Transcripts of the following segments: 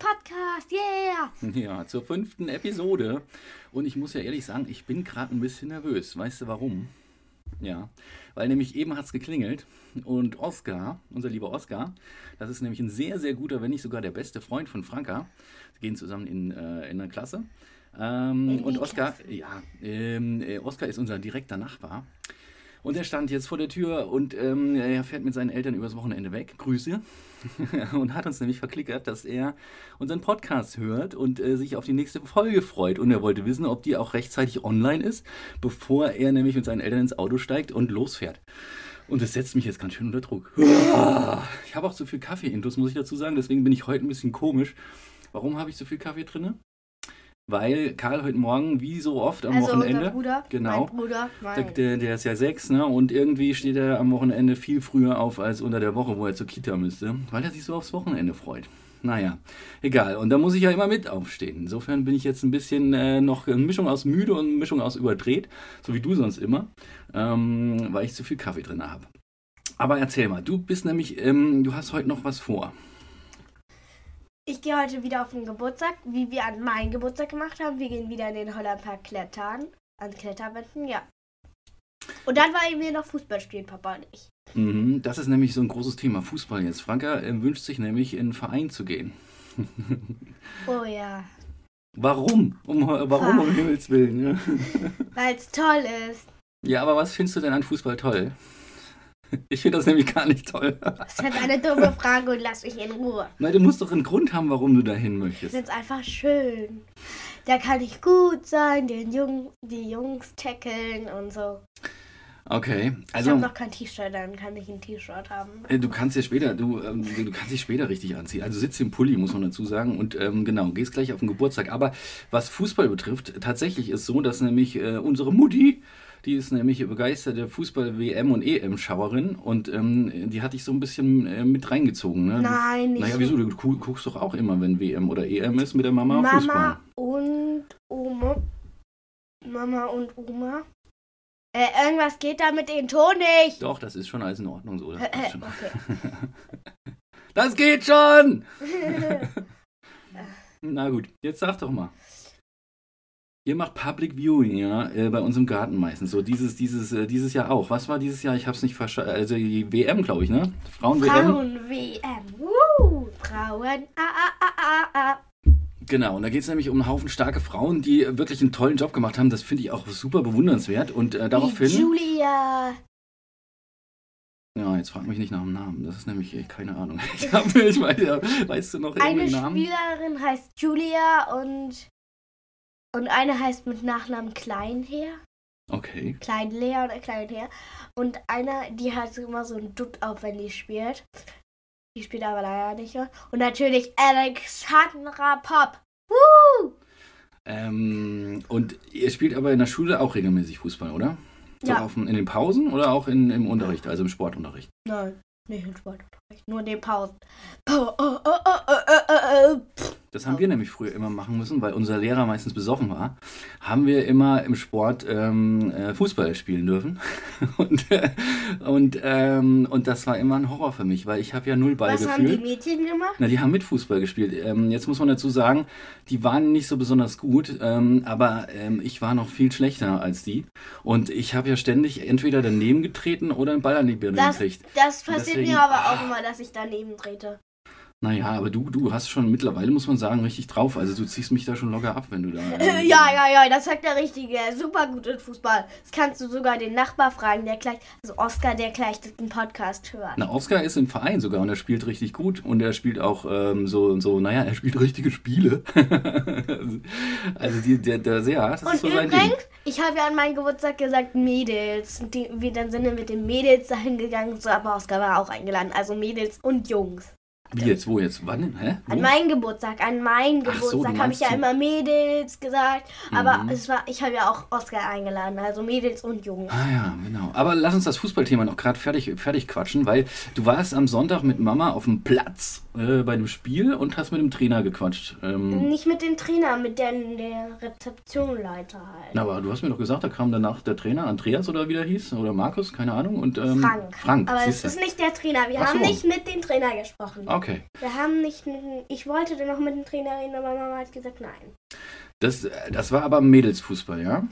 Podcast. Yeah! Ja, zur fünften Episode. Und ich muss ja ehrlich sagen, ich bin gerade ein bisschen nervös. Weißt du warum? Ja, weil nämlich eben hat es geklingelt und Oskar, unser lieber Oskar, das ist nämlich ein sehr, sehr guter, wenn nicht sogar der beste Freund von Franka. Sie gehen zusammen in, äh, in eine Klasse. Ähm, In und Oskar, ja, ähm, äh, Oskar ist unser direkter Nachbar. Und er stand jetzt vor der Tür und ähm, er fährt mit seinen Eltern übers Wochenende weg. Grüße. und hat uns nämlich verklickert, dass er unseren Podcast hört und äh, sich auf die nächste Folge freut. Und er wollte wissen, ob die auch rechtzeitig online ist, bevor er nämlich mit seinen Eltern ins Auto steigt und losfährt. Und das setzt mich jetzt ganz schön unter Druck. Ich habe auch zu viel Kaffee-Intus, muss ich dazu sagen. Deswegen bin ich heute ein bisschen komisch. Warum habe ich so viel Kaffee drinne? Weil Karl heute Morgen, wie so oft am also Wochenende, unser Bruder, Genau. mein Bruder, der, mein. der, der ist ja sechs, ne? Und irgendwie steht er am Wochenende viel früher auf als unter der Woche, wo er zur Kita müsste, weil er sich so aufs Wochenende freut. Naja, egal. Und da muss ich ja immer mit aufstehen. Insofern bin ich jetzt ein bisschen äh, noch eine Mischung aus müde und eine Mischung aus überdreht, so wie du sonst immer, ähm, weil ich zu viel Kaffee drin habe. Aber erzähl mal, du bist nämlich, ähm, du hast heute noch was vor. Ich gehe heute wieder auf den Geburtstag, wie wir an meinen Geburtstag gemacht haben. Wir gehen wieder in den Hollandpark klettern, an Kletterwänden, ja. Und dann wollen wir noch Fußball spielen, Papa und ich. Mhm, das ist nämlich so ein großes Thema, Fußball jetzt. Franka äh, wünscht sich nämlich in einen Verein zu gehen. Oh ja, Warum? Um, warum um Himmels Willen? Ja? weil es toll ist. Ja, aber was findest du denn an Fußball toll? Ich finde das nämlich gar nicht toll. Das ist jetzt eine dumme Frage und lass mich in Ruhe. Nein, du musst doch einen Grund haben, warum du dahin Ich möchtest. finde es einfach schön. Da kann ich gut sein, den Jung, die Jungs tackeln und so. Okay, ich also habe noch kein T-Shirt, dann kann ich ein T-Shirt haben. äh, du kannst ja später, du, ähm, du kannst dich später richtig anziehen. Also sitzt im Pulli, muss man dazu sagen. Und ähm, genau, gehst gleich auf den Geburtstag. Aber was Fußball betrifft, tatsächlich ist so, dass nämlich äh, unsere Mutti, die ist nämlich begeisterte Fußball-WM- und EM-Schauerin und ähm, die hat dich so ein bisschen äh, mit reingezogen. Ne? Nein, nicht Naja, so. wieso? Du gu- guckst doch auch immer, wenn WM oder EM ist, mit der Mama, Fußball. Mama und Oma. Mama und Oma. Äh, irgendwas geht da mit dem Ton nicht. Doch, das ist schon alles in Ordnung so. Das, passt schon. okay. das geht schon! Na gut, jetzt sag doch mal. Ihr macht Public Viewing, ja, äh, bei uns im Garten meistens. So dieses, dieses, äh, dieses Jahr auch. Was war dieses Jahr? Ich hab's nicht verstanden. Also die WM, glaube ich, ne? Frauen-WM. Frauen-WM. Woo! Frauen. Ah, ah, ah, ah, ah. Genau, und da geht es nämlich um einen Haufen starke Frauen, die wirklich einen tollen Job gemacht haben. Das finde ich auch super bewundernswert. Und äh, daraufhin. Julia. Ja, jetzt frag mich nicht nach dem Namen. Das ist nämlich äh, keine Ahnung. Ich, hab, ich weiß, ja, weißt du noch Eine irgendeinen Namen? Spielerin heißt Julia und. Und eine heißt mit Nachnamen Kleinher. Okay. Kleinlea oder Kleinher. Und einer, die hat immer so einen Dutt auf, wenn die spielt. Die spielt aber leider nicht mehr. Und natürlich Alexandra Pop. Woo! Ähm, und ihr spielt aber in der Schule auch regelmäßig Fußball, oder? So Ja. dem- in den Pausen oder auch in, im Unterricht, also im Sportunterricht? Nein, nicht in Sportunterricht. Nur in den Pausen. Oh, oh, oh, oh, oh, oh, oh, oh. Das haben wir nämlich früher immer machen müssen, weil unser Lehrer meistens besoffen war. Haben wir immer im Sport ähm, äh, Fußball spielen dürfen. und, äh, und, ähm, und das war immer ein Horror für mich, weil ich habe ja null Was haben die. Mädchen gemacht? Na, die haben mit Fußball gespielt. Ähm, jetzt muss man dazu sagen, die waren nicht so besonders gut, ähm, aber ähm, ich war noch viel schlechter als die. Und ich habe ja ständig entweder daneben getreten oder einen Ball an die Birne Das, gekriegt. das passiert Deswegen- mir aber auch immer, dass ich daneben trete. Naja, aber du, du hast schon mittlerweile, muss man sagen, richtig drauf. Also du ziehst mich da schon locker ab, wenn du da. Ja, ja, ja, das sagt der Richtige. Er ist Super gut in Fußball. Das kannst du sogar den Nachbar fragen, der gleich, also Oscar, der gleich den Podcast hört. Na, Oscar ist im Verein sogar und er spielt richtig gut und er spielt auch ähm, so, so, naja, er spielt richtige Spiele. also die, der, der sehr, das Und so übrigens, ich habe ja an meinem Geburtstag gesagt Mädels. Und die, wir, dann sind wir mit den Mädels dahin gegangen, so, aber Oscar war auch eingeladen. Also Mädels und Jungs. Wie jetzt, wo jetzt? Wann? Hä? Wo? An meinen Geburtstag, an meinen Ach so, Geburtstag habe ich ja so- immer Mädels gesagt. Aber Mhm. es war, ich habe ja auch Oscar eingeladen, also Mädels und Jungs. Ah ja, genau. Aber lass uns das Fußballthema noch gerade fertig, fertig quatschen, weil du warst am Sonntag mit Mama auf dem Platz äh, bei dem Spiel und hast mit dem Trainer gequatscht. Ähm, Nicht mit dem Trainer, mit der, der Rezeptionleiter halt. na, aber du hast mir doch gesagt, da kam danach der Trainer, Andreas oder wie der hieß, oder Markus, keine Ahnung. Und, ähm, Frank. Frank, Aber es ist nicht der Trainer. Wir Ach haben so. nicht mit dem Trainer gesprochen. Okay. Wir haben nicht. Ich wollte dann noch mit dem Trainer reden, aber Mama hat gesagt, nein. Das, äh, das war aber Mädelsfußball, ja?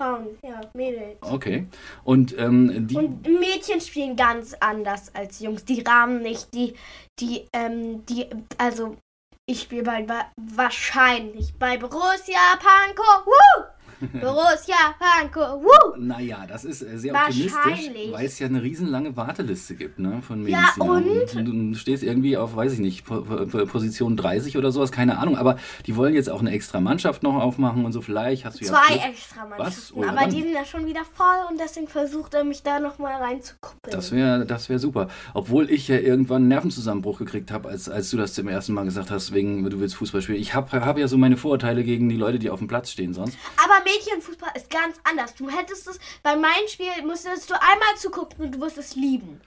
Frauen, ja, Mädels. Okay. Und ähm, die. Und Mädchen spielen ganz anders als Jungs. Die rahmen nicht, die, die, ähm, die, also ich spiele bei, bei wahrscheinlich bei Borussia Pankow. Woo! Borussia Pankow. Woo! Naja, das ist äh, sehr Wahrscheinlich. optimistisch, weil es ja eine riesenlange Warteliste gibt, ne, von Mädels. Ja, und? Du, stehst irgendwie auf, weiß ich nicht, Po- Po- Po- Position 30 oder sowas, keine Ahnung, aber die wollen jetzt auch eine extra Mannschaft noch aufmachen und so, vielleicht hast du ja... Zwei extra? Mannschaften, Oh aber dann. die sind ja schon wieder voll und deswegen versucht er mich da nochmal reinzukuppeln. Das wäre das wär super. Obwohl ich ja irgendwann einen Nervenzusammenbruch gekriegt habe, als, als du das zum ersten Mal gesagt hast, wegen du willst Fußball spielen. Ich habe hab ja so meine Vorurteile gegen die Leute, die auf dem Platz stehen sonst. Aber Mädchenfußball ist ganz anders. Du hättest es, bei meinem Spiel musstest du einmal zugucken und du wirst es lieben.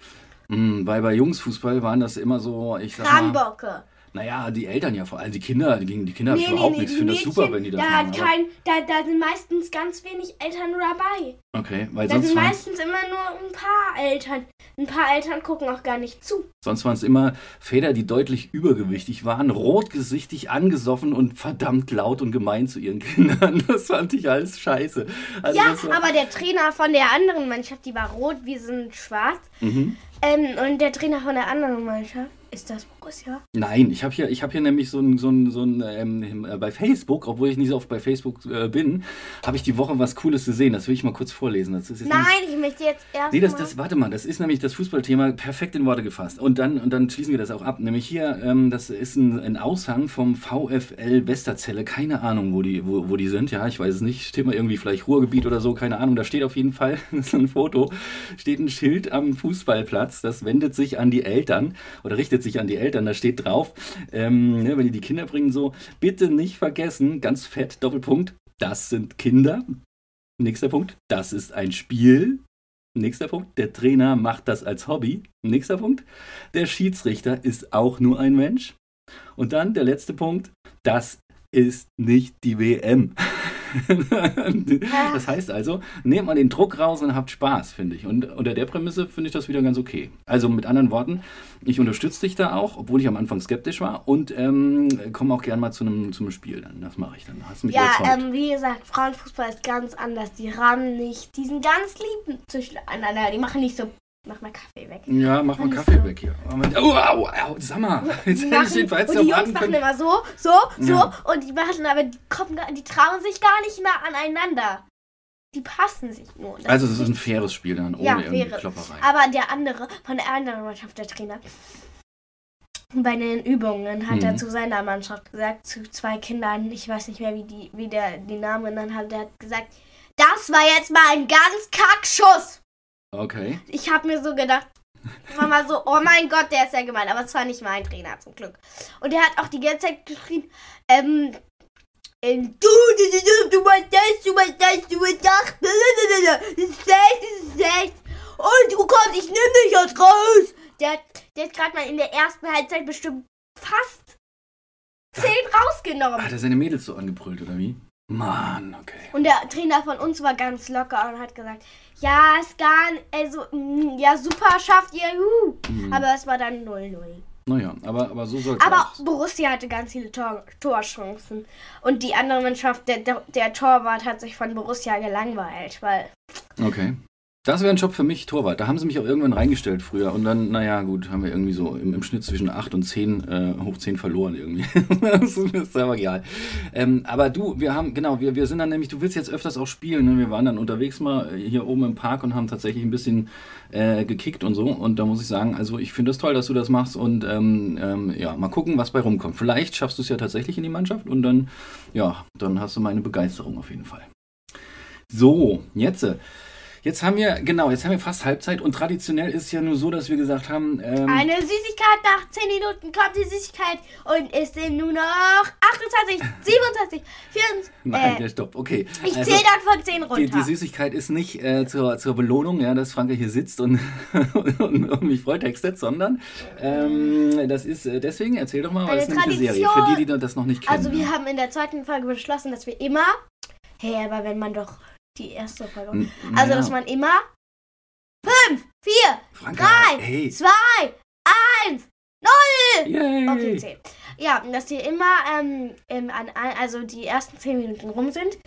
Mm, weil bei Jungsfußball waren das immer so, ich sag mal. Naja, die Eltern ja vor allem, die Kinder, die, gegen die Kinder ich überhaupt nichts. Ich finde das super, wenn die das da, machen. hat kein, da, da sind meistens ganz wenig Eltern dabei. Okay, weil Da sonst sind waren meistens immer nur ein paar Eltern. Ein paar Eltern gucken auch gar nicht zu. sonst waren es immer Väter, die deutlich übergewichtig waren, rotgesichtig, angesoffen und verdammt laut und gemein zu ihren Kindern. Das fand ich alles scheiße. Also ja, war, aber der Trainer von der anderen Mannschaft, die war rot, wir sind schwarz. Mhm. Ähm, und der Trainer von der anderen Mannschaft, ist das Borussia? Nein, ich habe hier, ich hab hier nämlich so ein, so ein, so ein ähm, äh, bei Facebook, obwohl ich nicht so oft bei Facebook äh, bin, habe ich die Woche was Cooles gesehen. Das will ich mal kurz vorlesen. Das ist jetzt Nein, ich möchte jetzt erst Nee, das, das, warte mal, das ist nämlich das Fußballthema perfekt in Worte gefasst. Und dann, und dann schließen wir das auch ab. Nämlich hier, ähm, das ist ein, ein Aushang vom VfL Westerzelle. Keine Ahnung, wo die, wo, wo die sind. Ja, ich weiß es nicht. Steht mal irgendwie vielleicht Ruhrgebiet oder so, keine Ahnung. Da steht auf jeden Fall, das ist ein Foto, steht ein Schild am Fußballplatz. Das wendet sich an die Eltern oder richtet sich an die Eltern. Da steht drauf, ähm, ne, wenn die die Kinder bringen, so, bitte nicht vergessen, ganz fett, Doppelpunkt, das sind Kinder. Nächster Punkt, das ist ein Spiel. Nächster Punkt, der Trainer macht das als Hobby. Nächster Punkt, der Schiedsrichter ist auch nur ein Mensch. Und dann der letzte Punkt, das ist nicht die WM. das heißt also, nehmt mal den Druck raus und habt Spaß, finde ich. Und unter der Prämisse finde ich das wieder ganz okay. Also mit anderen Worten, ich unterstütze dich da auch, obwohl ich am Anfang skeptisch war und ähm, komme auch gern mal zu einem, zu einem Spiel dann. Das mache ich dann. Hast mich Ja, ähm, wie gesagt, Frauenfußball ist ganz anders. Die rammen nicht. Die sind ganz lieb zueinander. Die machen nicht so. Mach mal Kaffee weg. Ja, mach mal Kaffee so. weg hier. Oh, au, au, sag mal. Jetzt hätte ich den Weizen und die Jungs machen können. immer so, so, so. Ja. Und die machen aber, die, kommen, die trauen sich gar nicht nah aneinander. Die passen sich nur. Das Also, das ist ein faires Spiel dann, ohne Ja, irgendwie faires. Klopperei. Aber der andere, von der anderen Mannschaft, der Trainer, bei den Übungen hat Mhm. er zu seiner Mannschaft gesagt, zu zwei Kindern, ich weiß nicht mehr, wie, die, wie der die Namen genannt hat, der hat gesagt, das war jetzt mal ein ganz Kackschuss. Okay. Ich habe mir so gedacht, ich war mal so, oh mein Gott, der ist ja gemein. Aber es war nicht mein Trainer, zum Glück. Und der hat auch die ganze Zeit geschrien, ähm, ähm, du, du, du, du, du machst das, du machst das, du machst das, das ist schlecht, das ist schlecht. Und du kommst, ich nimm dich jetzt raus. Der, der hat gerade mal in der ersten Halbzeit bestimmt fast zehn rausgenommen. Hat er seine Mädels so angebrüllt, oder wie? Mann, okay. Und der Trainer von uns war ganz locker und hat gesagt, ja, ist gar n- also, mm, ja, super, schafft ihr, juhu. Mhm. Aber es war dann 0-0. Naja, aber, aber so soll es Aber auch. Borussia hatte ganz viele Tor Torchancen. Und die andere Mannschaft, der, der, der Torwart hat sich von Borussia gelangweilt, weil Okay. Das wäre ein Job für mich, Torwart. Da haben sie mich auch irgendwann reingestellt früher. Und dann, naja, gut, haben wir irgendwie so im, im Schnitt zwischen 8 und 10 äh, hoch 10 verloren irgendwie. das ist aber egal. Ähm, aber du, wir haben, genau, wir, wir sind dann nämlich, du willst jetzt öfters auch spielen. Ne? Wir waren dann unterwegs mal hier oben im Park und haben tatsächlich ein bisschen äh, gekickt und so. Und da muss ich sagen, also ich finde es das toll, dass du das machst. Und ähm, ähm, ja, mal gucken, was bei rumkommt. Vielleicht schaffst du es ja tatsächlich in die Mannschaft und dann, ja, dann hast du meine Begeisterung auf jeden Fall. So, jetzt. Jetzt haben wir, genau, jetzt haben wir fast Halbzeit und traditionell ist es ja nur so, dass wir gesagt haben, ähm, Eine Süßigkeit nach 10 Minuten kommt die Süßigkeit und es sind nur noch 28, 27, 24. nein, äh, der Stopp, okay. ich Also, zähle dann von 10 die, runter. die Süßigkeit ist nicht äh, zur, zur Belohnung, ja, dass Franke hier sitzt und, und, und mich volltextet, sondern ähm, das ist, äh, deswegen erzähl doch mal, Eine was ist nämlich eine Serie, für die, die das noch nicht kennen. also wir ja. haben in der zweiten Folge beschlossen, dass wir immer, hey, aber wenn man doch die erste Folge, also naja, dass man immer 5, 4, Franka, 3, hey, 2, 1, yay. okay, 10. Ja, dass die immer ähm, an, an- also die ersten 10 Minuten rum sind,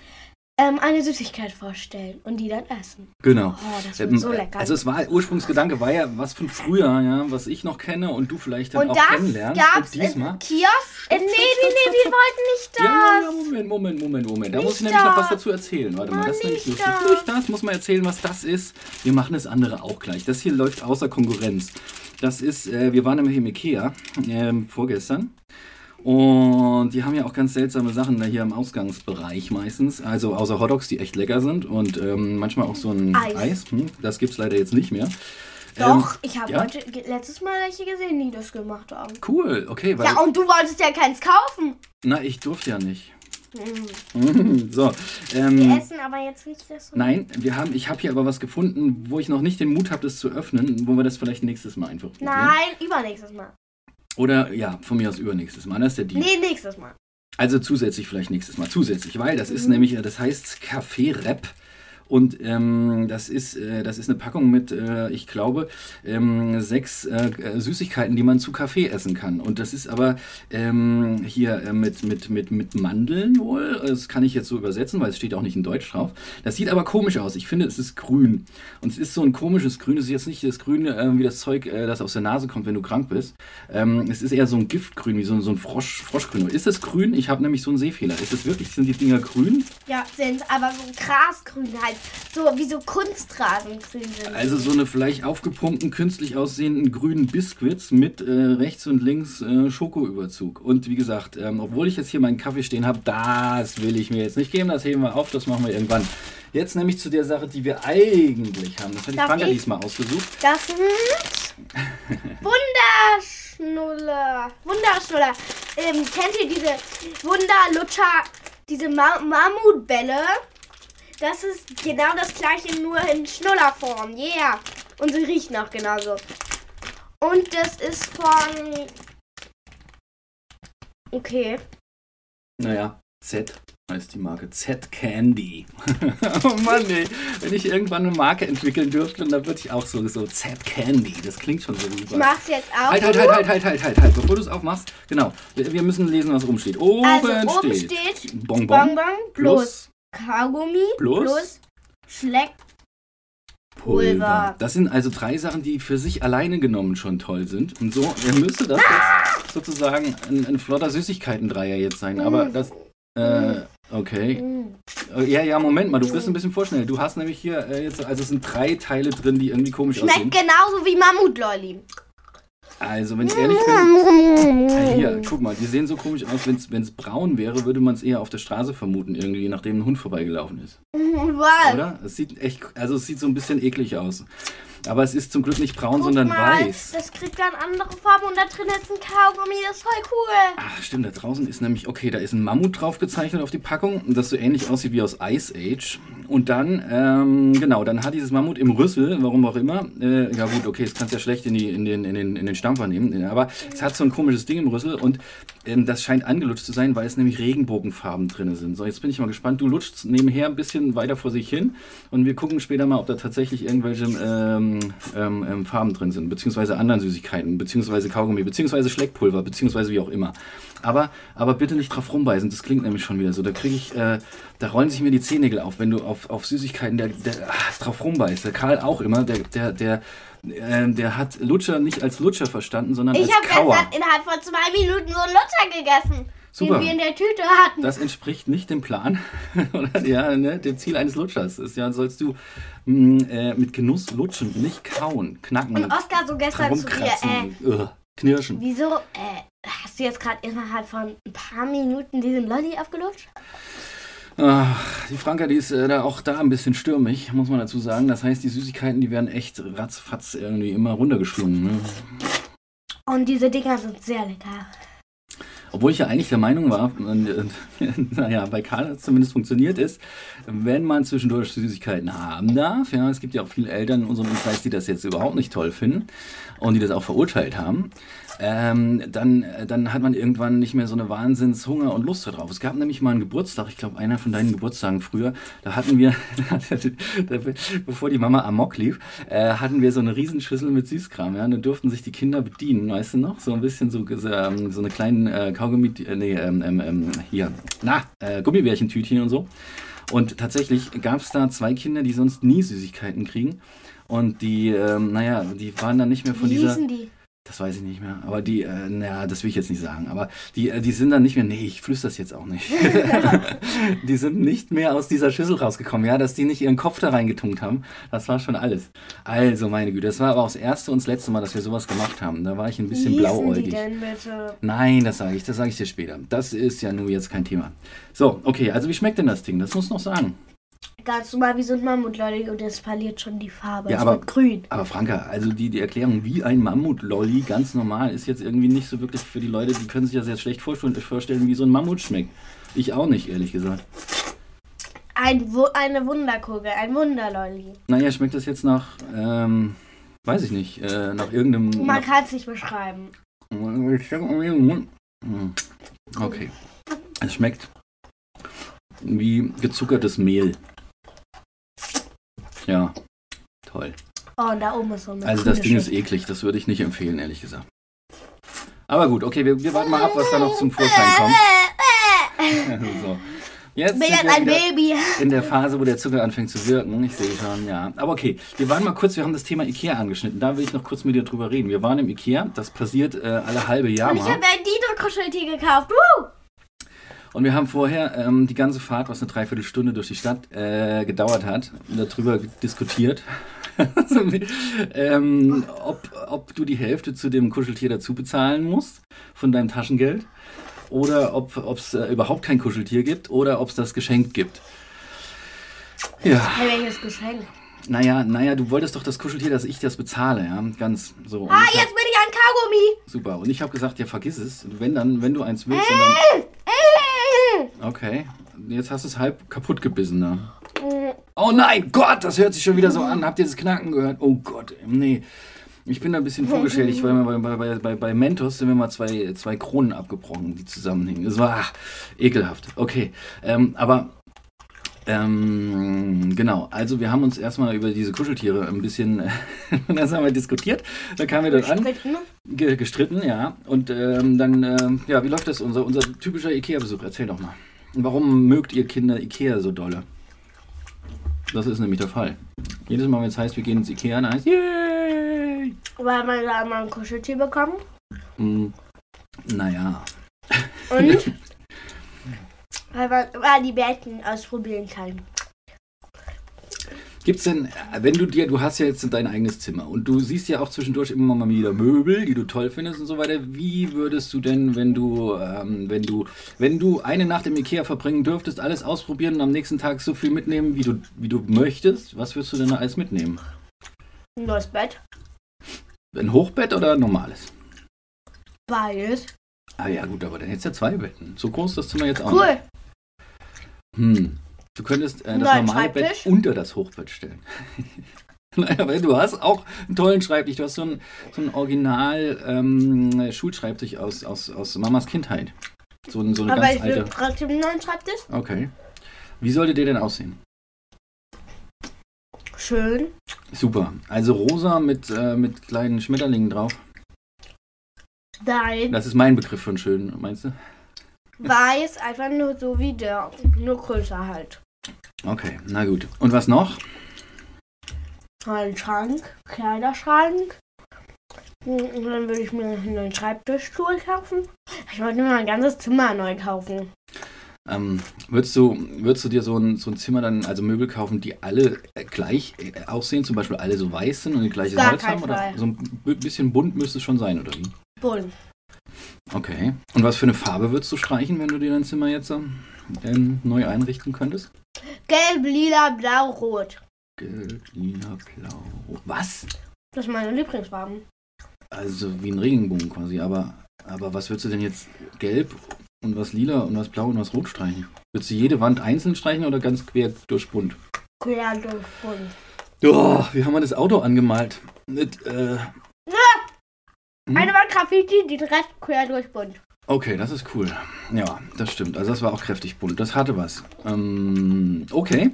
ähm, eine Süßigkeit vorstellen und die dann essen. Genau. Oh, das wird Ähm, so lecker. Also es war Ursprungsgedanke war ja was von früher, ja, was ich noch kenne und du vielleicht dann und auch das kennenlernst. gab's und diesmal. Kiosk. Äh, nee, nee, nee, wir wollten nicht das. Ja, ja, Moment, Moment, Moment, Moment. Da muss ich Nicht nämlich noch das. was dazu erzählen. Warte mal, das ist nämlich nicht lustig. das. Nicht das, muss man erzählen, was das ist. Wir machen das andere auch gleich. Das hier läuft außer Konkurrenz. Das ist, äh, wir waren nämlich im Ikea ähm, vorgestern. Und die haben ja auch ganz seltsame Sachen da hier im Ausgangsbereich meistens. Also außer Hotdogs, die echt lecker sind. Und ähm, manchmal auch so ein Eis. Eis. Hm, das gibt es leider jetzt nicht mehr. Doch, Ähm, ich habe ja? letztes Mal welche gesehen, die das gemacht haben. Cool, okay, weil. Ja, und du wolltest ja keins kaufen. Na, ich durfte ja nicht. Hm. so, Wir ähm, essen aber jetzt nicht das. nein, wir haben, ich habe hier aber was gefunden, wo ich noch nicht den Mut habe, das zu öffnen, wo wir das vielleicht nächstes Mal einfach probieren. Nein, übernächstes Mal. Oder ja, von mir aus übernächstes Mal. Das ist der Deal. Nee, nächstes Mal. Also zusätzlich vielleicht nächstes Mal. Zusätzlich, weil das ist Mhm. nämlich, äh, das heißt Kaffee-Rap. Und ähm, das, ist, äh, das ist eine Packung mit, äh, ich glaube, ähm, sechs äh, Süßigkeiten, die man zu Kaffee essen kann. Und das ist aber ähm, hier äh, mit, mit, mit, mit Mandeln wohl. Das kann ich jetzt so übersetzen, weil es steht auch nicht in Deutsch drauf. Das sieht aber komisch aus. Ich finde, es ist grün. Und es ist so ein komisches Grün. Es ist jetzt nicht das Grün äh, wie das Zeug, äh, das aus der Nase kommt, wenn du krank bist. Ähm, es ist eher so ein Giftgrün, wie so, ein- so ein Frosch, Froschgrün. Ist es grün? Ich habe nämlich so einen Sehfehler. Ist es wirklich, sind die Dinger grün? Ja, sind aber so grasgrün halt. So wie so Kunstrasengrün sind. Also so eine vielleicht aufgepumpten, künstlich aussehenden grünen Biscuits mit äh, rechts und links äh, Schokoüberzug. Und wie gesagt, ähm, obwohl ich jetzt hier meinen Kaffee stehen habe, das will ich mir jetzt nicht geben. Das heben wir auf, das machen wir irgendwann. Jetzt nämlich zu der Sache, die wir eigentlich haben. Das hat die Darf Franka ich? diesmal ausgesucht. Das sind Wunderschnuller. Wunderschnuller. Ähm, kennt ihr diese Wunderlutscher, diese Ma Mammutbälle? Das ist genau das gleiche, nur in Schnullerform. Yeah. Und sie riechen auch genauso. Und das ist von... Okay. Naja, Z heißt die Marke. Z Candy. oh Mann, ey. Wenn ich irgendwann eine Marke entwickeln dürfte, dann würde ich auch so, so Z Candy. Das klingt schon so Ich super. mach's jetzt auch. Halt, halt, halt, halt, halt, halt, halt, halt. Bevor du es aufmachst, genau. Wir müssen lesen, was oben steht. Oben, Also oben steht, steht Bonbon, Bonbon plus plus Kaugummi Plus? plus Schleck. Pulver. Pulver. Das sind also drei Sachen, die für sich alleine genommen schon toll sind. Und so müsste das jetzt sozusagen ein, ein flotter Süßigkeiten-Dreier jetzt sein. Aber Mm. das, äh, okay. Mm. Ja, ja, Moment mal, du bist ein bisschen vorschnell. Du hast nämlich hier äh, jetzt, also es sind drei Teile drin, die irgendwie komisch aussehen. Schmeckt genauso wie Mammutlolli. Also, wenn ich ehrlich bin, äh, hier, guck mal, die sehen so komisch aus. Wenn es braun wäre, würde man es eher auf der Straße vermuten, irgendwie, nachdem ein Hund vorbeigelaufen ist. Was? Oder? Es sieht echt, also es sieht so ein bisschen eklig aus. Aber es ist zum Glück nicht braun, Guck sondern mal, weiß. das kriegt dann andere Farben und da drin ist ein Kaugummi, das ist voll cool. Ach, stimmt, da draußen ist nämlich, okay, da ist ein Mammut drauf gezeichnet auf die Packung, das so ähnlich aussieht wie aus Ice Age. Und dann, ähm, genau, dann hat dieses Mammut im Rüssel, warum auch immer, äh, ja gut, okay, das kannst ja schlecht in, die, in, den, in, den, in den Stampfer nehmen, aber es hat so ein komisches Ding im Rüssel und ähm, das scheint angelutscht zu sein, weil es nämlich Regenbogenfarben drin sind. So, jetzt bin ich mal gespannt, du lutschst nebenher ein bisschen weiter vor sich hin und wir gucken später mal, ob da tatsächlich irgendwelche ähm, ähm, ähm, Farben drin sind, beziehungsweise anderen Süßigkeiten, beziehungsweise Kaugummi, beziehungsweise Schleckpulver, beziehungsweise wie auch immer. Aber, aber bitte nicht drauf rumbeißen, das klingt nämlich schon wieder so. Da kriege ich, äh, da rollen sich mir die Zehennägel auf, wenn du auf, auf Süßigkeiten der, der, ah, drauf rumbeißt. Der Karl auch immer, der, der, der, äh, der hat Lutscher nicht als Lutscher verstanden, sondern Ich als habe Kauer. gestern innerhalb von zwei Minuten so einen Lutscher gegessen, Super. den wir in der Tüte hatten. Das entspricht nicht dem Plan oder ja, ne, dem Ziel eines Lutschers. Ist ja, sollst du mh, äh, mit Genuss lutschen, nicht kauen, knacken, und Oskar so gestern zu dir, äh, knirschen. wieso, äh, hast du jetzt gerade innerhalb von ein paar Minuten diesen Lolli abgelutscht? Ach, die Franka, die ist äh, da auch da ein bisschen stürmig, muss man dazu sagen. Das heißt, die Süßigkeiten, die werden echt ratzfatz irgendwie immer runtergeschlungen. Ne? Und diese Dinger sind sehr lecker. Obwohl ich ja eigentlich der Meinung war, äh, naja, bei Karl hat es zumindest funktioniert ist, wenn man zwischendurch Süßigkeiten haben darf, ja, es gibt ja auch viele Eltern in unserem Umkreis, die das jetzt überhaupt nicht toll finden und die das auch verurteilt haben, ähm, dann, dann hat man irgendwann nicht mehr so eine Wahnsinnshunger und Lust darauf. Es gab nämlich mal einen Geburtstag, ich glaube einer von deinen Geburtstagen früher, da hatten wir, bevor die Mama amok lief, äh, hatten wir so eine Riesenschüssel mit Süßkram, ja, und dann durften sich die Kinder bedienen, weißt du noch? So ein bisschen so, ähm, so eine kleinen äh, Kaugummi, äh, nee, ähm, ähm, ähm, hier, na, äh, Gummibärchentütchen und so. Und tatsächlich gab es da zwei Kinder, die sonst nie Süßigkeiten kriegen. Und die, ähm, naja, die waren dann nicht mehr von Wie dieser. die? Das weiß ich nicht mehr. Aber die, äh, naja, das will ich jetzt nicht sagen. Aber die, äh, die sind dann nicht mehr, nee, ich flüster das jetzt auch nicht. die sind nicht mehr aus dieser Schüssel rausgekommen, ja, dass die nicht ihren Kopf da reingetunkt haben. Das war schon alles. Also, meine Güte, das war aber auch das erste und das letzte Mal, dass wir sowas gemacht haben. Da war ich ein bisschen Wie hießen die blauäugig. denn bitte? Nein, das sage ich, das sage ich dir später. Das ist ja nur jetzt kein Thema. So, okay, also wie schmeckt denn das Ding? Das muss noch sagen. Ganz normal wie so ein Mammutlolli und es verliert schon die Farbe. Ja, es aber- wird grün. Aber Franka, also die, die Erklärung, wie ein Mammut-Lolli ganz normal, ist jetzt irgendwie nicht so wirklich für die Leute, die können sich das jetzt schlecht vorstellen, wie so ein Mammut schmeckt. Ich auch nicht, ehrlich gesagt. Ein, eine Wunderkugel, ein Wunderlolli. Naja, schmeckt das jetzt nach, ähm, weiß ich nicht, äh, nach irgendeinem... Man kann es nicht beschreiben. Hm. Okay. Es schmeckt wie gezuckertes Mehl. Ja, toll. Oh, und da oben ist so eine Also das Ding ist eklig, das würde ich nicht empfehlen, ehrlich gesagt. Aber gut, okay, wir, wir warten mal ab, was da noch zum Vorschein kommt. so. Jetzt Bin sind jetzt wir ein Baby. in der Phase, wo der Zucker anfängt zu wirken. Ich sehe schon, ja. Aber okay, wir waren mal kurz, wir haben das Thema Ikea angeschnitten. Da will ich noch kurz mit dir drüber reden. Wir waren im Ikea, das passiert äh, alle halbe Jahr Und ich mal. habe ein Dino-Kuscheltier gekauft. Woo! Und wir haben vorher ähm, die ganze Fahrt, was eine Dreiviertelstunde durch die Stadt äh, gedauert hat, darüber diskutiert, Also, ähm, ob, ob du die Hälfte zu dem Kuscheltier dazu bezahlen musst von deinem Taschengeld oder ob es äh, überhaupt kein Kuscheltier gibt oder ob es das geschenkt gibt. Ja, Hey, welches Geschenk? naja, naja, du wolltest doch das Kuscheltier, dass ich das bezahle, ja, ganz so. Und Ah, ich hab- jetzt bin ich ein Kaugummi. Super. Und ich habe gesagt, ja, vergiss es. Wenn dann, wenn du eins willst, und dann, okay. Jetzt hast du es halb kaputt gebissen da. Oh nein, Gott, das hört sich schon wieder so an. Habt ihr das Knacken gehört? Oh Gott, nee. Ich bin da ein bisschen vorgeschädigt, weil bei, bei, bei, bei Mentos sind mir mal zwei, zwei Kronen abgebrochen, die zusammenhängen. Das war ach, ekelhaft. Okay, ähm, aber ähm, genau, also wir haben uns erstmal über diese Kuscheltiere ein bisschen, das haben wir diskutiert. Da kamen wir dann an. Ge gestritten, ja. Und ähm, dann, ähm, ja, wie läuft das, unser, unser typischer Ikea-Besuch? Erzähl doch mal. Warum mögt ihr Kinder Ikea so dolle? Das ist nämlich der Fall. Jedes Mal, wenn es heißt, wir gehen ins Ikea, dann heißt Yay! Weil man da mal ein Kuscheltier bekommen. Hm, naja. Und weil man mal die Betten ausprobieren kann. Gibt's denn, wenn du dir, du hast ja jetzt dein eigenes Zimmer und du siehst ja auch zwischendurch immer mal wieder Möbel, die du toll findest und so weiter. Wie würdest du denn, wenn du, ähm, wenn du, wenn du eine Nacht im Ikea verbringen dürftest, alles ausprobieren und am nächsten Tag so viel mitnehmen, wie du, wie du möchtest? Was würdest du denn da alles mitnehmen? Ein neues Bett. Ein Hochbett oder ein normales? Beides. Ah ja, gut, aber dann hättest du ja zwei Betten. So groß ist das Zimmer jetzt auch Cool. nicht. Hm. Du könntest äh, das normale Bett unter das Hochbett stellen. naja, weil du hast auch einen tollen Schreibtisch. Du hast so einen, so einen Original ähm, Schulschreibtisch aus, aus, aus Mamas Kindheit. So, so eine Aber ganz ich will alte. trotzdem einen neuen Schreibtisch. Okay. Wie sollte der denn aussehen? Schön. Super. Also rosa mit, äh, mit kleinen Schmetterlingen drauf. Nein. Das ist mein Begriff von schön, meinst du? Weiß, einfach nur so wie der. Nur größer halt. Okay, na gut. Und was noch? Ein Schrank. Kleiderschrank. Und dann würde ich mir einen neuen Schreibtischstuhl kaufen. Ich wollte mir mein ganzes Zimmer neu kaufen. Ähm, würdest, du, würdest du dir so ein, so ein Zimmer dann, also Möbel kaufen, die alle äh, gleich äh, aussehen, zum Beispiel alle so weiß sind und die gleiche Holz haben? Oder so ein bisschen bunt müsste es schon sein, oder wie? Bunt. Okay. Und was für eine Farbe würdest du streichen, wenn du dir dein Zimmer jetzt... ähm, ähm, neu einrichten könntest? Gelb, lila, blau, rot. Gelb, lila, blau. rot. Was? Das ist meine Lieblingsfarben. Also wie ein Regenbogen quasi, aber, aber was würdest du denn jetzt gelb und was lila und was blau und was rot streichen? Würdest du jede Wand einzeln streichen oder ganz quer durch bunt? Quer durch bunt. Oh, wie haben wir das Auto angemalt? Mit, äh, Hm? Eine war Graffiti, die Rest quer durch bunt. okay, das ist cool. Ja, das stimmt. Also das war auch kräftig bunt. Das hatte was. Ähm, okay.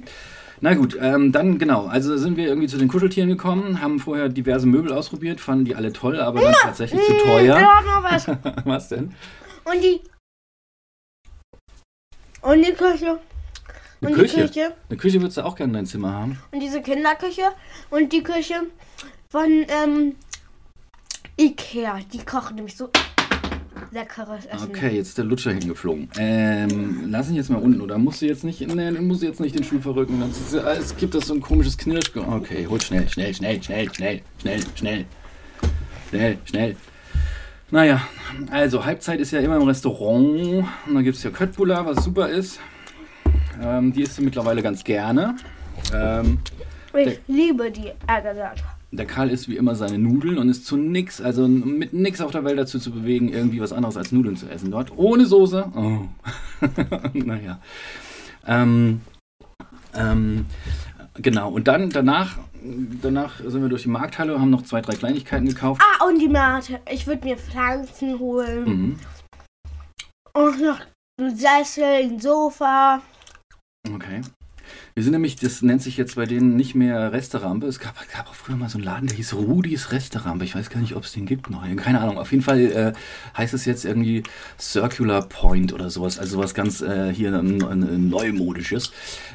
Na gut, ähm, dann genau. Also sind wir irgendwie zu den Kuscheltieren gekommen, haben vorher diverse Möbel ausprobiert, fanden die alle toll, aber dann tatsächlich zu Hm, teuer. Ja, noch was. Was denn? Und die. Und die Küche. Eine und Küche. die Küche. Eine Küche würdest du auch gerne in dein Zimmer haben. Und diese Kinderküche. Und die Küche von ähm, Ikea. Die kochen nämlich so leckeres Essen. Okay, jetzt ist der Lutscher hingeflogen. Ähm, lass ihn jetzt mal unten, oder musst du jetzt nicht, nee, du musst jetzt nicht den Stuhl verrücken. Es gibt das so ein komisches Knirsch. Okay, hol schnell, schnell, schnell, schnell, schnell, schnell, schnell, schnell, schnell. Naja, also Halbzeit ist ja immer im Restaurant. Und da gibt es ja Köttbullar, was super ist. Ähm, die isst du mittlerweile ganz gerne. Ähm, Ich liebe die Ärgersaat. Der Karl isst wie immer seine Nudeln und ist zu nix, also mit nix auf der Welt dazu zu bewegen, irgendwie was anderes als Nudeln zu essen dort. Ohne Soße. Oh. naja. Ähm, ähm, genau, und dann danach, danach sind wir durch die Markthalle, haben noch zwei, drei Kleinigkeiten gekauft. Ah, und die Mate. Ich würde mir Pflanzen holen. Mhm. Und noch ein Sessel, ein Sofa. Okay. Wir sind nämlich, das nennt sich jetzt bei denen nicht mehr Resterampe. Es gab, gab auch früher mal so einen Laden, der hieß Rudis Resterampe. Ich weiß gar nicht, ob es den gibt noch. Keine Ahnung. Auf jeden Fall äh, heißt es jetzt irgendwie Circular Point oder sowas. Also was ganz äh, hier ein, ein, ein neumodisches.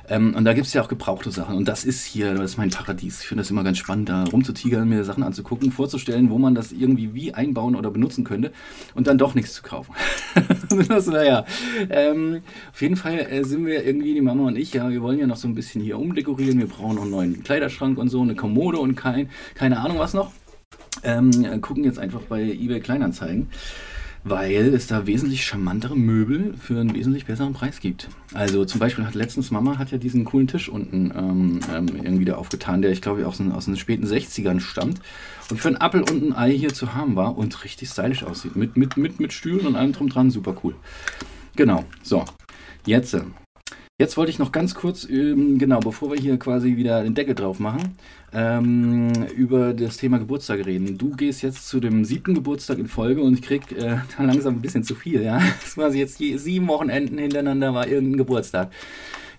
Ähm, und da gibt es ja auch gebrauchte Sachen. Und das ist hier, das ist mein Paradies. Ich finde das immer ganz spannend, da rumzutigern, mir Sachen anzugucken, vorzustellen, wo man das irgendwie wie einbauen oder benutzen könnte und dann doch nichts zu kaufen. das, naja, ähm, auf jeden Fall äh, sind wir irgendwie, die Mama und ich, ja, wir wollen ja noch so ein bisschen hier umdekorieren. Wir brauchen noch einen neuen Kleiderschrank und so, eine Kommode und kein, keine Ahnung was noch. Ähm, äh, gucken jetzt einfach bei eBay Kleinanzeigen, weil es da wesentlich charmantere Möbel für einen wesentlich besseren Preis gibt. Also zum Beispiel hat letztens Mama hat ja diesen coolen Tisch unten ähm, ähm, irgendwie da aufgetan, der ich glaube aus, den- aus den späten 60ern stammt und für einen Appel und ein Ei hier zu haben war und richtig stylisch aussieht. Mit, mit, mit, mit Stühlen und allem drum dran, super cool. Genau, so. Jetzt. Jetzt wollte ich noch ganz kurz, ähm, genau, bevor wir hier quasi wieder den Deckel drauf machen, ähm, über das Thema Geburtstag reden. Du gehst jetzt zu dem siebten Geburtstag in Folge und ich krieg äh, da langsam ein bisschen zu viel, ja. Das war jetzt je, sieben Wochenenden hintereinander war irgendein Geburtstag.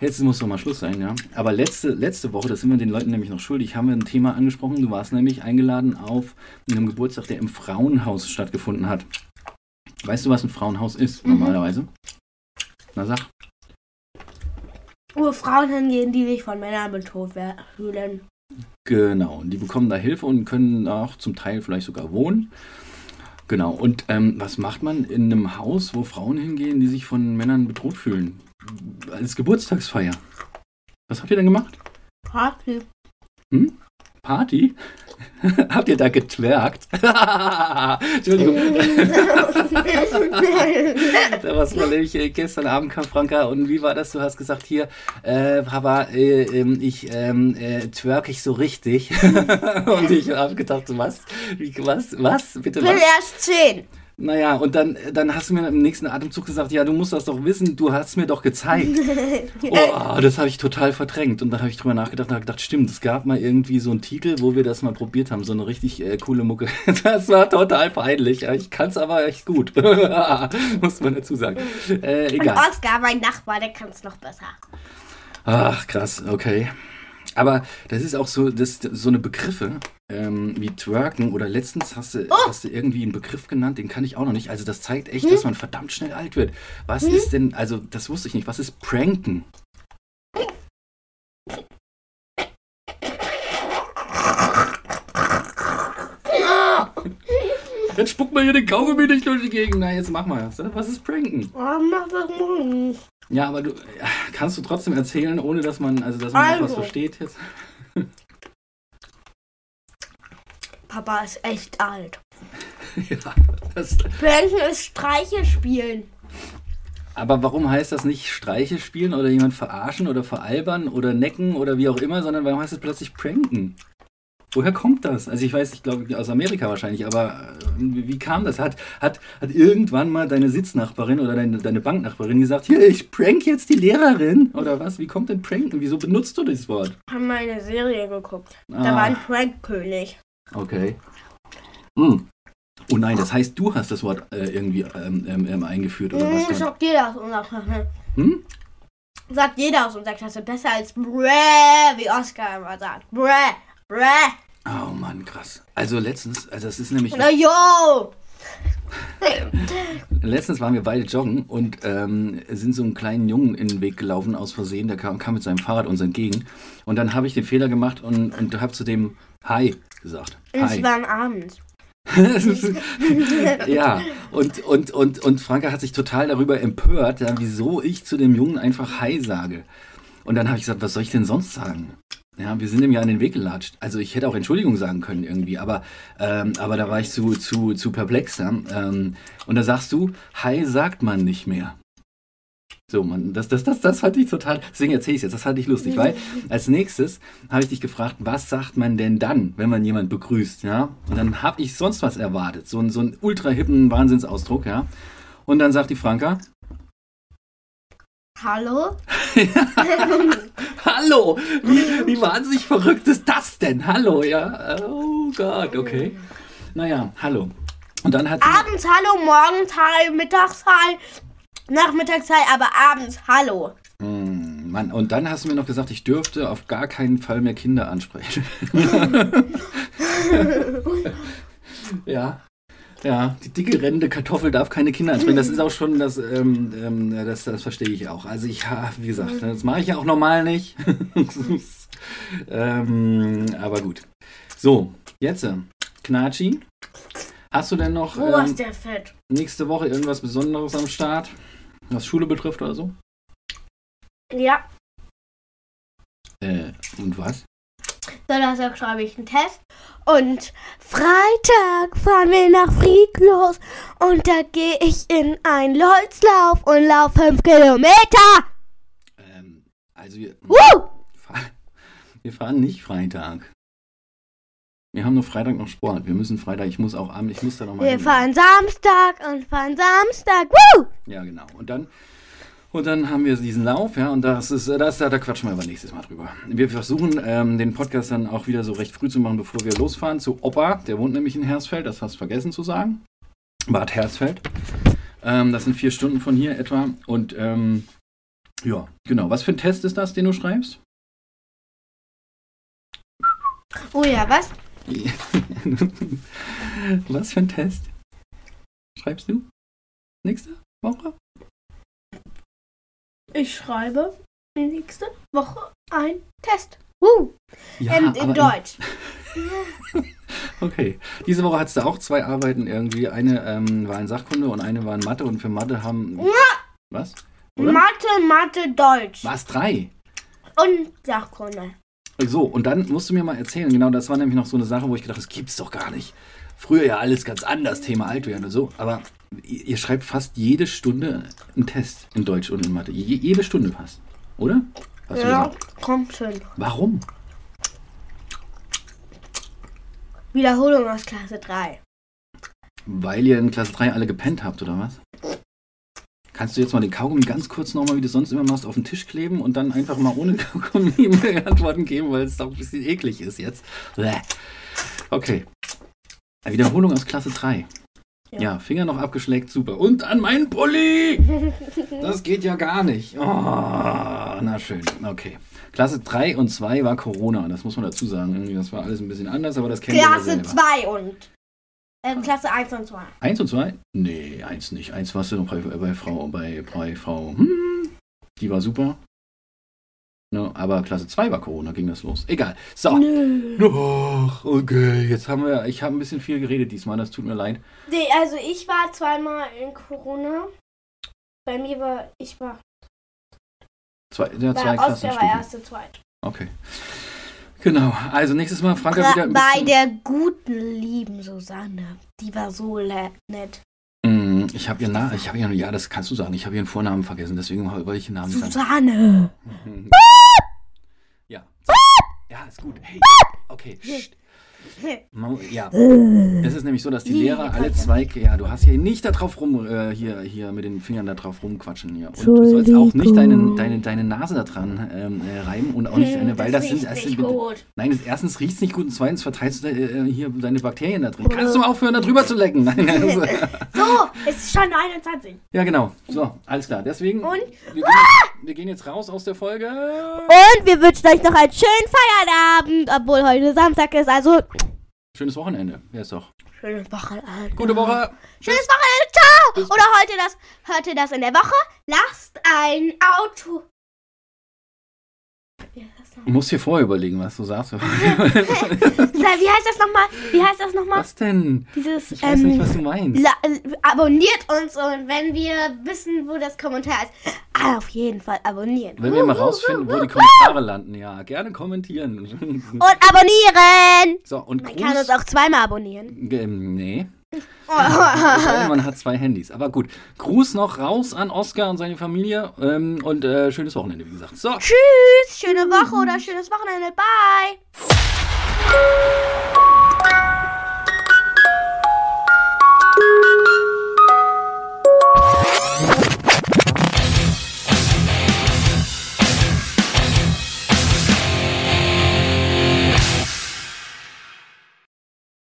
Jetzt muss doch mal Schluss sein, ja. Aber letzte, letzte Woche, das sind wir den Leuten nämlich noch schuldig, haben wir ein Thema angesprochen. Du warst nämlich eingeladen auf einem Geburtstag, der im Frauenhaus stattgefunden hat. Weißt du, was ein Frauenhaus ist, Mhm. normalerweise? Na sag. Wo Frauen hingehen, die sich von Männern bedroht fühlen. Genau, und die bekommen da Hilfe und können auch zum Teil vielleicht sogar wohnen. Genau, und ähm, was macht man in einem Haus, wo Frauen hingehen, die sich von Männern bedroht fühlen? Als Geburtstagsfeier. Was habt ihr denn gemacht? Party. Party? habt ihr da getwerkt? Entschuldigung. Da was war nämlich äh, gestern Abend kam Franka und wie war das? Du hast gesagt hier, äh, Papa, äh, ähm, ich ähm, äh, twerk ich so richtig. und ich habe gedacht, was? Wie, was? Was? Bitte Ich bin was? erst zehn. Naja, und dann, dann hast du mir im nächsten Atemzug gesagt, ja, du musst das doch wissen, du hast mir doch gezeigt. Oh, das habe ich total verdrängt. Und dann habe ich drüber nachgedacht und habe gedacht, stimmt, es gab mal irgendwie so einen Titel, wo wir das mal probiert haben, so eine richtig äh, coole Mucke. Das war total peinlich. Ich kann es aber echt gut. Muss man dazu sagen. Äh, Und egal. Oskar, mein Nachbar, der kann es noch besser. Ach, krass, okay. Aber das ist auch so, das, so eine Begriffe ähm, wie Twerken oder letztens hast du, hast du irgendwie einen Begriff genannt, den kann ich auch noch nicht. Also das zeigt echt, dass man verdammt schnell alt wird. Was ist denn, also das wusste ich nicht, was ist Pranken? Jetzt spuck mal hier den Kaugummi nicht durch die Gegend. Na, jetzt mach mal. Was ist Pranken? Oh, mach das morgen. Ja, aber du ja, kannst du trotzdem erzählen, ohne dass man, also dass man auch was Also. versteht jetzt. Papa ist echt alt. ja, das, Pranken ist Streiche spielen. Aber warum heißt das nicht Streiche spielen oder jemand verarschen oder veralbern oder necken oder wie auch immer, sondern warum heißt es plötzlich pranken? Woher kommt das? Also ich weiß, ich glaube aus Amerika wahrscheinlich, aber äh, wie, kam das? Hat, hat, hat irgendwann mal deine Sitznachbarin oder deine, deine Banknachbarin gesagt, hier, ich prank jetzt die Lehrerin? Oder was? Wie kommt denn pranken? Wieso benutzt du das Wort? Haben mal eine Serie geguckt. Da Ah. war ein Prankkönig. Okay. Hm. Oh nein, das heißt, du hast das Wort äh, irgendwie ähm, ähm, ähm, eingeführt oder was? Hm, dann? sagt jeder aus unserer Klasse. Hm? Sagt jeder aus unserer Klasse besser als Bräh, wie Oscar immer sagt. Bräh, Bräh. Oh Mann, krass. Also letztens, also das ist nämlich, Oder yo. letztens waren wir beide joggen und ähm, sind so einem kleinen Jungen in den Weg gelaufen aus Versehen. Der kam, kam mit seinem Fahrrad uns entgegen. Und dann habe ich den Fehler gemacht und, und habe zu dem Hi gesagt. Und es Hi. war am Abend. ja, und, und, und, und Franka hat sich total darüber empört, ja, wieso ich zu dem Jungen einfach Hi sage. Und dann habe ich gesagt, was soll ich denn sonst sagen? Ja, wir sind ihm ja an den Weg gelatscht. Also ich hätte auch Entschuldigung sagen können irgendwie, aber, ähm, aber da war ich zu, zu, zu perplex. Ja? Ähm, und da sagst du, Hi sagt man nicht mehr. So, man, das, das, das, das fand ich total, deswegen erzähle ich jetzt, das fand ich lustig, weil als nächstes habe ich dich gefragt, was sagt man denn dann, wenn man jemand begrüßt, ja? Und dann habe ich sonst was erwartet, so, einen- so einen ultra hippen Wahnsinnsausdruck, ja? Und dann sagt die Franka, Hallo? Hallo, wie, wie wahnsinnig verrückt ist das denn? Hallo, ja? Oh Gott, okay. Naja, hallo. Und dann hat sie, Abends Hallo, morgens Hi, mittags Hi, Nachmittagszeit, aber abends Hallo. Hm, Mann, und dann hast du mir noch gesagt, ich dürfte auf gar keinen Fall mehr Kinder ansprechen. ja. Ja, die dicke rennende Kartoffel darf keine Kinder ansprechen. Das ist auch schon, das, ähm, ähm, das, das verstehe ich auch. Also ich, ja, wie gesagt, das mache ich ja auch normal nicht. ähm, aber gut. So, jetzt, äh, Knatschi. Hast du denn noch Wo ähm, der Fett? nächste Woche irgendwas Besonderes am Start, was Schule betrifft oder so? Ja, Äh, und was? Donnerstag schreibe ich einen Test. Und Freitag fahren wir nach Friedlos. Und da gehe ich in einen Leutzlauf und laufe 5 Kilometer. Ähm, also wir, Woo! fahr- wir fahren nicht Freitag. Wir haben nur Freitag noch Sport. Wir müssen Freitag, ich muss auch abend, ich muss da noch mal Wir hin. fahren Samstag und fahren Samstag. Woo! Ja, genau. Und dann, und dann haben wir diesen Lauf, ja, und das ist, das, da, da quatschen wir aber nächstes Mal drüber. Wir versuchen, ähm, den Podcast dann auch wieder so recht früh zu machen, bevor wir losfahren zu Opa. Der wohnt nämlich in Hersfeld, das hast du vergessen zu sagen. Bad Hersfeld. Ähm, das sind vier Stunden von hier etwa. Und ähm, ja, genau. Was für ein Test ist das, den du schreibst? Oh ja, was? Was für ein Test? Schreibst du? Nächste Woche? Ich schreibe nächste Woche ein Test. Woo! Ja, ähm, in Deutsch. Okay. Diese Woche hattest du auch zwei Arbeiten irgendwie. Eine ähm, war in Sachkunde und eine war in Mathe. Und für Mathe haben. Was? Oder? Mathe, Mathe, Deutsch. Was? Drei? Und Sachkunde. So, und dann musst du mir mal erzählen. Genau, das war nämlich noch so eine Sache, wo ich gedacht habe, das gibt's doch gar nicht. Früher ja alles ganz anders, Thema Altwerden und so. Aber ihr, schreibt fast jede Stunde einen Test in Deutsch und in Mathe. Je, jede Stunde fast. Oder? Hast Ja, kommt hin. Warum? Wiederholung aus Klasse 3. Weil ihr in Klasse 3 alle gepennt habt, oder was? Kannst du jetzt mal den Kaugummi ganz kurz nochmal, wie du sonst immer machst, auf den Tisch kleben und dann einfach mal ohne Kaugummi mir Antworten geben, weil es doch ein bisschen eklig ist jetzt. Okay. Wiederholung aus Klasse 3. Ja. Ja. Finger noch abgeschleckt, super. Und an meinen Pulli! Das geht ja gar nicht. Oh, na schön. Okay. Klasse 3 und 2 war Corona, das muss man dazu sagen. Das war alles ein bisschen anders, aber das kennt ihr ja Klasse selber. 2 und. Ähm, Klasse 1 und 2. Eins und zwei? Nee, eins nicht. Eins warst du noch bei, bei Frau, bei, bei Frau, hm, die war super. Ne, aber Klasse 2 war Corona, ging das los. Egal. So. Nö. Ach, okay. Jetzt haben wir, ich habe ein bisschen viel geredet diesmal, das tut mir leid. Nee, also ich war zweimal in Corona. Bei mir war, ich war, Zwei, ja, bei zwei Oscar war Klassenstufen. erste, zweite. Okay. Genau. Also nächstes Mal Franka wieder ein Bei der guten, lieben Susanne. Die war so nett. Mm, Ich habe ihren Namen, ich habe ihren, ja, das kannst du sagen. Ich habe ihren Vornamen vergessen, deswegen wollte ich den Namen nicht sagen. Susanne. Ja. Ist gut. Hey. Okay. Psst. Man- Ja, es ist nämlich so, dass die Lehrer alle zwei, ja, du hast hier nicht da drauf rum, äh, hier, hier mit den Fingern da drauf rumquatschen hier. Und du sollst auch nicht deine, deine, deine Nase da dran ähm, äh, reiben und auch nicht deine, weil das, sind, riecht das nicht sind, gut. nein, das, erstens riecht es nicht gut und zweitens verteilst du äh, hier deine Bakterien da drin. Kannst du mal aufhören, da drüber zu lecken? Nein, also, So, es ist schon 21. ja, genau. So, alles klar. Deswegen, Und? Wir, gehen jetzt, wir gehen jetzt raus aus der Folge. Und wir wünschen euch noch einen schönen Feierabend, obwohl heute Samstag ist. Also, Schönes Wochenende. Wer ist doch? schönes Wochenende. Gute Woche. Schönes Wochenende. Ciao. Oder heute das, hört ihr das in der Woche? Lasst ein Auto. Du musst dir vorher überlegen, was du sagst. Wie heißt das nochmal? Wie heißt das nochmal? was denn? Dieses, Ich weiß nicht, ähm, was du meinst. La abonniert uns und wenn wir wissen, wo das Kommentar ist, ah, auf jeden Fall abonnieren. Wenn wir mal rausfinden, wo die Kommentare landen, ja, gerne kommentieren. Und abonnieren! So, und Man kann uns Gruß. auch zweimal abonnieren. Ähm, nee. Man hat zwei Handys. Aber gut. Gruß noch raus an Oskar und seine Familie. Ähm, und äh, schönes Wochenende, wie gesagt. So. Tschüss, schöne Woche oder schönes Wochenende. Bye!